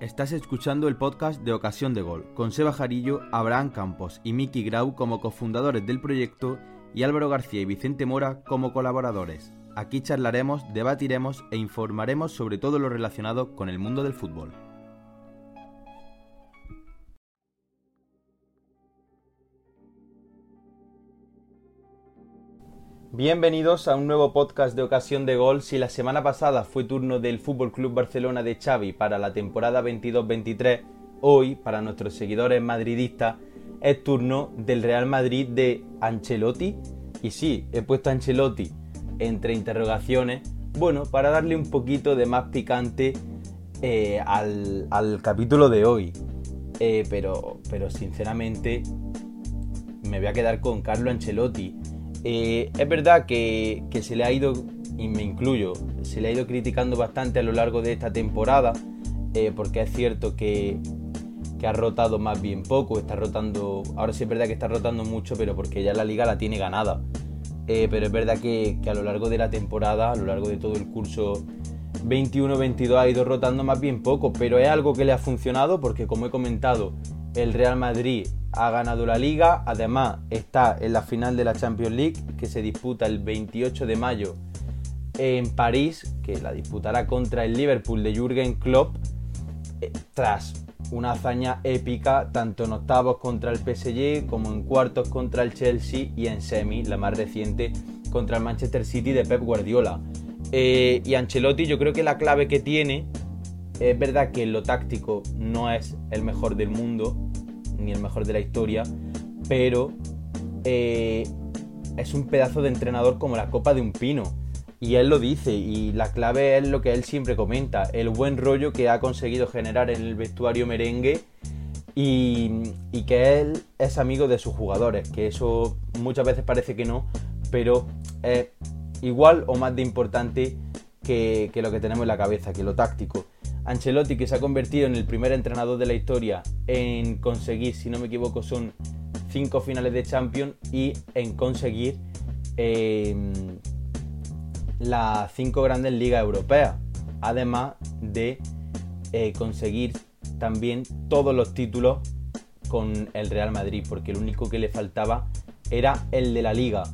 Estás escuchando el podcast de Ocasión de Gol, con Seba Jarillo, Abraham Campos y Miki Grau como cofundadores del proyecto y Álvaro García y Vicente Mora como colaboradores. Aquí charlaremos, debatiremos e informaremos sobre todo lo relacionado con el mundo del fútbol. Bienvenidos a un nuevo podcast de Ocasión de Gol. Si la semana pasada fue turno del Fútbol Club Barcelona de Xavi para la temporada 22-23, hoy para nuestros seguidores madridistas es turno del Real Madrid de Ancelotti. Y sí, he puesto Ancelotti entre interrogaciones, bueno, para darle un poquito de más picante eh, al, capítulo de hoy. Eh, pero, pero sinceramente me voy a quedar con Carlo Ancelotti eh, es verdad que, se le ha ido, y me incluyo, se le ha ido criticando bastante a lo largo de esta temporada, eh, porque es cierto que, ha rotado más bien poco, está rotando, ahora sí es verdad que está rotando mucho, pero porque ya la liga la tiene ganada. Eh, pero es verdad que, que, a lo largo de la temporada, a lo largo de todo el curso 21-22 ha ido rotando más bien poco, pero es algo que le ha funcionado porque como he comentado, el Real Madrid ha ganado la liga, además está en la final de la Champions League que se disputa el 28 de mayo en París, que la disputará contra el Liverpool de Jürgen Klopp, eh, tras una hazaña épica tanto en octavos contra el PSG como en cuartos contra el Chelsea y en semi, la más reciente, contra el Manchester City de Pep Guardiola. Eh, y Ancelotti yo creo que la clave que tiene, es verdad que lo táctico no es el mejor del mundo, ni el mejor de la historia, pero eh, es un pedazo de entrenador como la copa de un pino. Y él lo dice, y la clave es lo que él siempre comenta, el buen rollo que ha conseguido generar en el vestuario merengue y, que él es amigo de sus jugadores, que eso muchas veces parece que no, pero es igual o más de importante que, que lo que tenemos en la cabeza, que lo táctico. Ancelotti, que se ha convertido en el primer entrenador de la historia en conseguir, si no me equivoco, son cinco finales de Champions y en conseguir em, las cinco grandes ligas europeas, además de eh, conseguir también todos los títulos con el Real Madrid, porque el único que le faltaba era el de la liga.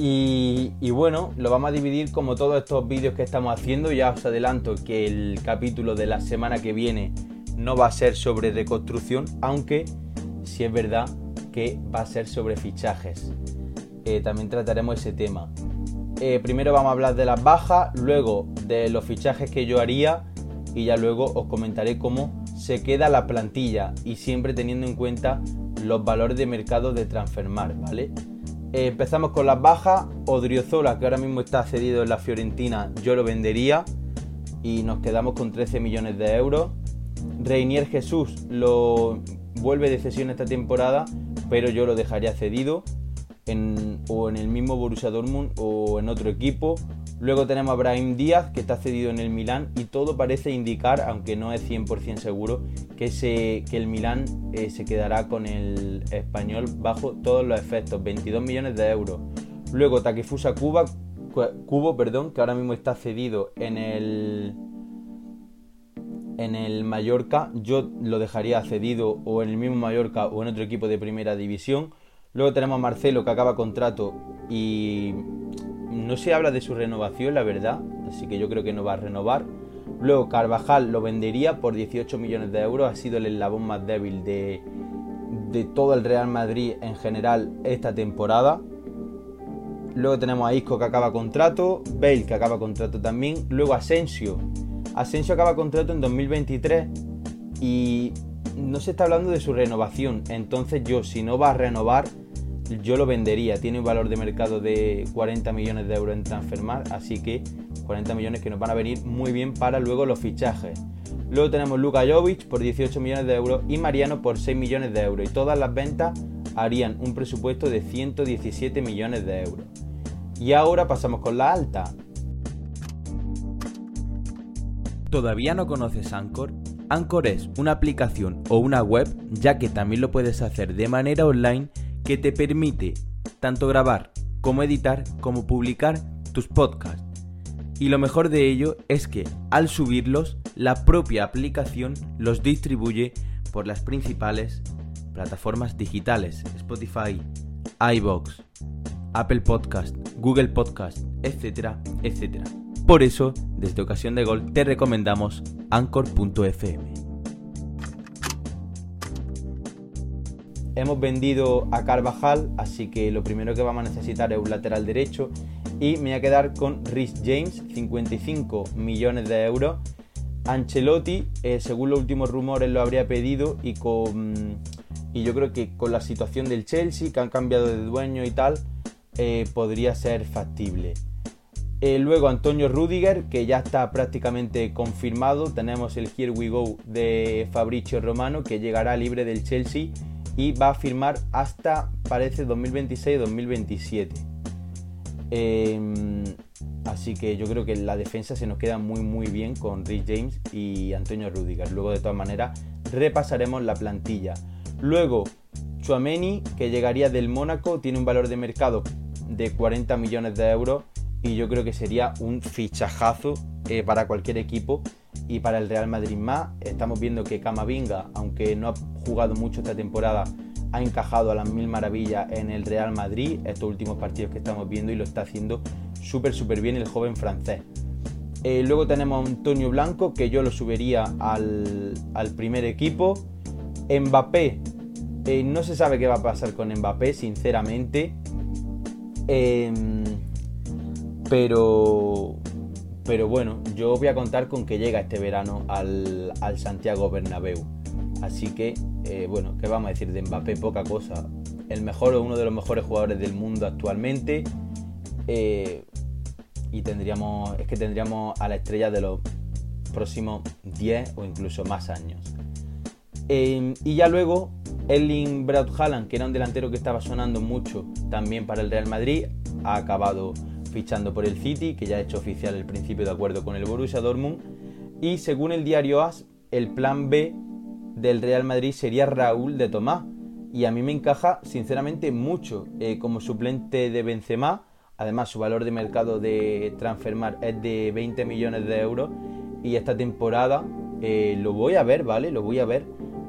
Y, bueno, lo vamos a dividir como todos estos vídeos que estamos haciendo. Ya os adelanto que el capítulo de la semana que viene no va a ser sobre reconstrucción, aunque sí es verdad que va a ser sobre fichajes. Eh, también trataremos ese tema. Eh, primero vamos a hablar de las bajas, luego de los fichajes que yo haría y ya luego os comentaré cómo se queda la plantilla y siempre teniendo en cuenta los valores de mercado de Transfermar, ¿vale? Eh, empezamos con las bajas. Odriozola, que ahora mismo está cedido en la Fiorentina, yo lo vendería y nos quedamos con 13 millones de euros. Reinier Jesús lo vuelve de cesión esta temporada, pero yo lo dejaría cedido o en el mismo Borussia Dortmund o en otro equipo Luego tenemos a Brahim Díaz, que está cedido en el Milán, y todo parece indicar, aunque no es 100% seguro, que, que el Milán eh, se quedará con el español bajo todos los efectos, 22 millones de euros. Luego Takifusa Cuba, Cubo, perdón, que ahora mismo está cedido en el en el Mallorca, yo lo dejaría cedido o en el mismo Mallorca o en otro equipo de primera división. Luego tenemos a Marcelo que acaba contrato y no se habla de su renovación, la verdad, así que yo creo que no va a renovar. Luego Carvajal lo vendería por 18 millones de euros, ha sido el eslabón más débil de, de todo el Real Madrid en general esta temporada. Luego tenemos a Isco que acaba contrato, Bale que acaba contrato también, luego Asensio. Asensio acaba contrato en 2023 y no se está hablando de su renovación, entonces yo si no va a renovar yo lo vendería. Tiene un valor de mercado de 40 millones de euros en Transfermar, así que 40 millones que nos van a venir muy bien para luego los fichajes. Luego tenemos Luka Jovic por 18 millones de euros y Mariano por 6 millones de euros. Y todas las ventas harían un presupuesto de 117 millones de euros. Y ahora pasamos con la alta. ¿Todavía no conoces Anchor? Anchor es una aplicación o una web, ya que también lo puedes hacer de manera online que te permite tanto grabar como editar como publicar tus podcasts. Y lo mejor de ello es que al subirlos, la propia aplicación los distribuye por las principales plataformas digitales, Spotify, iBox, Apple Podcast, Google Podcast, etcétera, etcétera. Por eso, desde Ocasión de Gol, te recomendamos Anchor.fm. Hemos vendido a Carvajal, así que lo primero que vamos a necesitar es un lateral derecho y me voy a quedar con Rhys James, 55 millones de euros. Ancelotti, eh, según los últimos rumores, lo habría pedido y con y yo creo que con la situación del Chelsea, que han cambiado de dueño y tal, eh, podría ser factible. Eh, luego Antonio Rudiger, que ya está prácticamente confirmado. Tenemos el Here We Go de Fabricio Romano, que llegará libre del Chelsea y va a firmar hasta, parece, 2026-2027. Em, así que yo creo que la defensa se nos queda muy muy bien con Rich James y Antonio Rudiger. Luego de todas maneras repasaremos la plantilla. Luego, Chuameni, que llegaría del Mónaco, tiene un valor de mercado de 40 millones de euros y yo creo que sería un fichajazo eh, para cualquier equipo y para el Real Madrid más. Estamos viendo que Camavinga, aunque no ha jugado mucho esta temporada, ha encajado a las mil maravillas en el Real Madrid estos últimos partidos que estamos viendo y lo está haciendo súper súper bien el joven francés. Eh, luego tenemos a Antonio Blanco, que yo lo subiría al, al primer equipo. Mbappé, eh, no se sabe qué va a pasar con Mbappé, sinceramente. Em, pero, pero bueno, yo voy a contar con que llega este verano al, Santiago Bernabéu. Así que, eh, bueno, ¿qué vamos a decir de Mbappé? Poca cosa. El mejor o uno de los mejores jugadores del mundo actualmente. Eh, y tendríamos, es que tendríamos a la estrella de los próximos 10 o incluso más años. Em, y ya luego, Erling Braut Haaland, que era un delantero que estaba sonando mucho también para el Real Madrid, ha acabado fichando por el City, que ya ha hecho oficial el principio de acuerdo con el Borussia Dortmund. Y según el diario AS, el plan B del Real Madrid sería Raúl de Tomás. Y a mí me encaja sinceramente mucho eh, como suplente de Benzema. Además, su valor de mercado de Transfermar es de 20 millones de euros. Y esta temporada eh, lo voy a ver, ¿vale? Lo voy a ver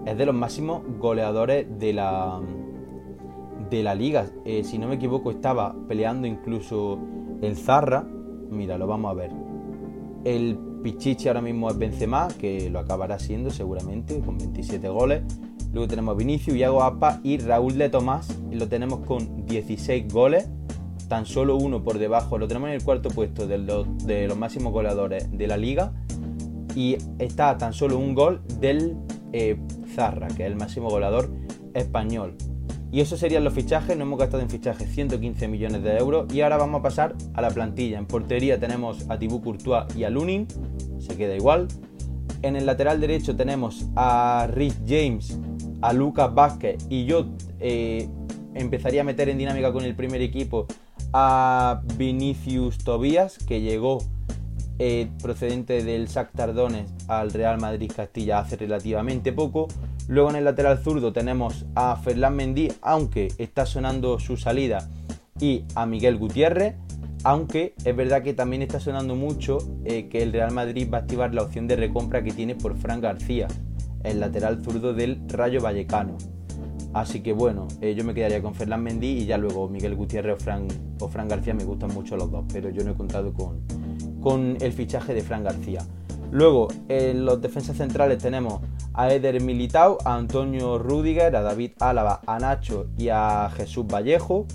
es de los máximos goleadores de la, de la liga. Eh, si no me equivoco, estaba peleando incluso el Zarra. Mira, lo vamos a ver. El Pichichi ahora mismo es Benzema, que lo acabará siendo seguramente, con 27 goles. Luego tenemos Vinicius, Iago Apa y Raúl de Tomás. Lo tenemos con 16 goles. Tan solo uno por debajo. Lo tenemos en el cuarto puesto de los, de los máximos goleadores de la liga. Y está tan solo un gol del eh, Zarra, que es el máximo goleador español. Y esos serían los fichajes, no hemos gastado en fichajes 115 millones de euros y ahora vamos a pasar a la plantilla. En portería tenemos a Thibaut Courtois y a Lunin, se queda igual. En el lateral derecho tenemos a Rich James, a Lucas Vázquez y yo eh, empezaría a meter en dinámica con el primer equipo a Vinicius Tobías, que llegó eh, procedente del SAC Tardones al Real Madrid Castilla hace relativamente poco. Luego en el lateral zurdo tenemos a Ferland Mendy, aunque está sonando su salida, y a Miguel Gutiérrez, aunque es verdad que también está sonando mucho eh, que el Real Madrid va a activar la opción de recompra que tiene por Fran García, el lateral zurdo del Rayo Vallecano. Así que bueno, eh, yo me quedaría con Ferland Mendy y ya luego Miguel Gutiérrez o Fran, o Fran García me gustan mucho los dos, pero yo no he contado con, con el fichaje de Fran García. Luego, en los defensas centrales tenemos a Eder Militao, a Antonio Rudiger, a David Álava, a Nacho y a Jesús Vallejo.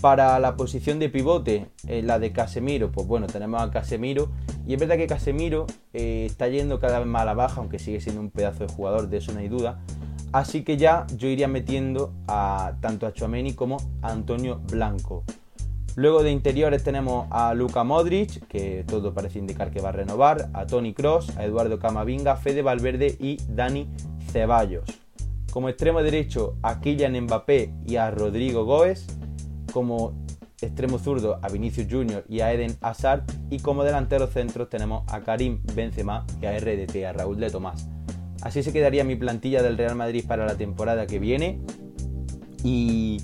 Para la posición de pivote, eh, la de Casemiro, pues bueno, tenemos a Casemiro. Y es verdad que Casemiro eh, está yendo cada vez más a la baja, aunque sigue siendo un pedazo de jugador, de eso no hay duda. Así que ya yo iría metiendo a tanto a Chouameni como a Antonio Blanco. Luego de interiores tenemos a Luka Modric, que todo parece indicar que va a renovar, a Tony Cross, a Eduardo Camavinga, Fede Valverde y Dani Ceballos. Como extremo derecho a Kylian Mbappé y a Rodrigo Goes. Como extremo zurdo a Vinicius Junior y a Eden Hazard. Y como delanteros centros tenemos a Karim Benzema y a RDT, a Raúl de Tomás. Así se quedaría mi plantilla del Real Madrid para la temporada que viene. Y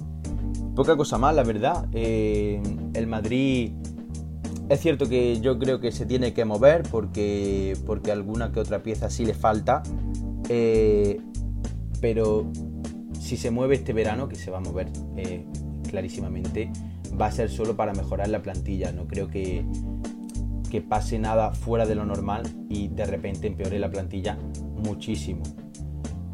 Poca cosa más, la verdad. Eh, el Madrid Es cierto que yo creo que se tiene que mover porque, porque alguna que otra pieza sí le falta. Eh, pero si se mueve este verano, que se va a mover eh, clarísimamente, va a ser solo para mejorar la plantilla. No creo que, que pase nada fuera de lo normal y de repente empeore la plantilla muchísimo.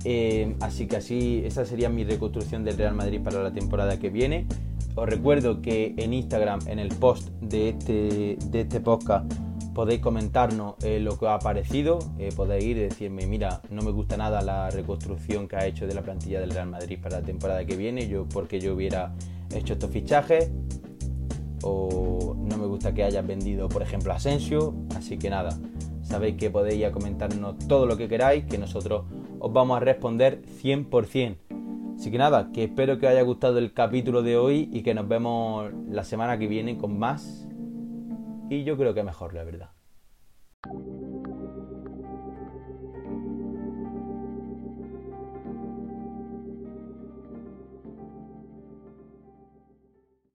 Eh, así que así, esa sería mi reconstrucción del Real Madrid para la temporada que viene. Os recuerdo que en Instagram, en el post de este, de este podcast, podéis comentarnos eh, lo que os ha parecido. Eh, podéis ir y decirme, mira, no me gusta nada la reconstrucción que ha hecho de la plantilla del Real Madrid para la temporada que viene, yo porque yo hubiera hecho estos fichajes. O no me gusta que hayas vendido, por ejemplo, Asensio. Así que nada, sabéis que podéis comentarnos todo lo que queráis, que nosotros os vamos a responder 100%. Así que nada, que espero que os haya gustado el capítulo de hoy y que nos vemos la semana que viene con más. Y yo creo que mejor, la verdad.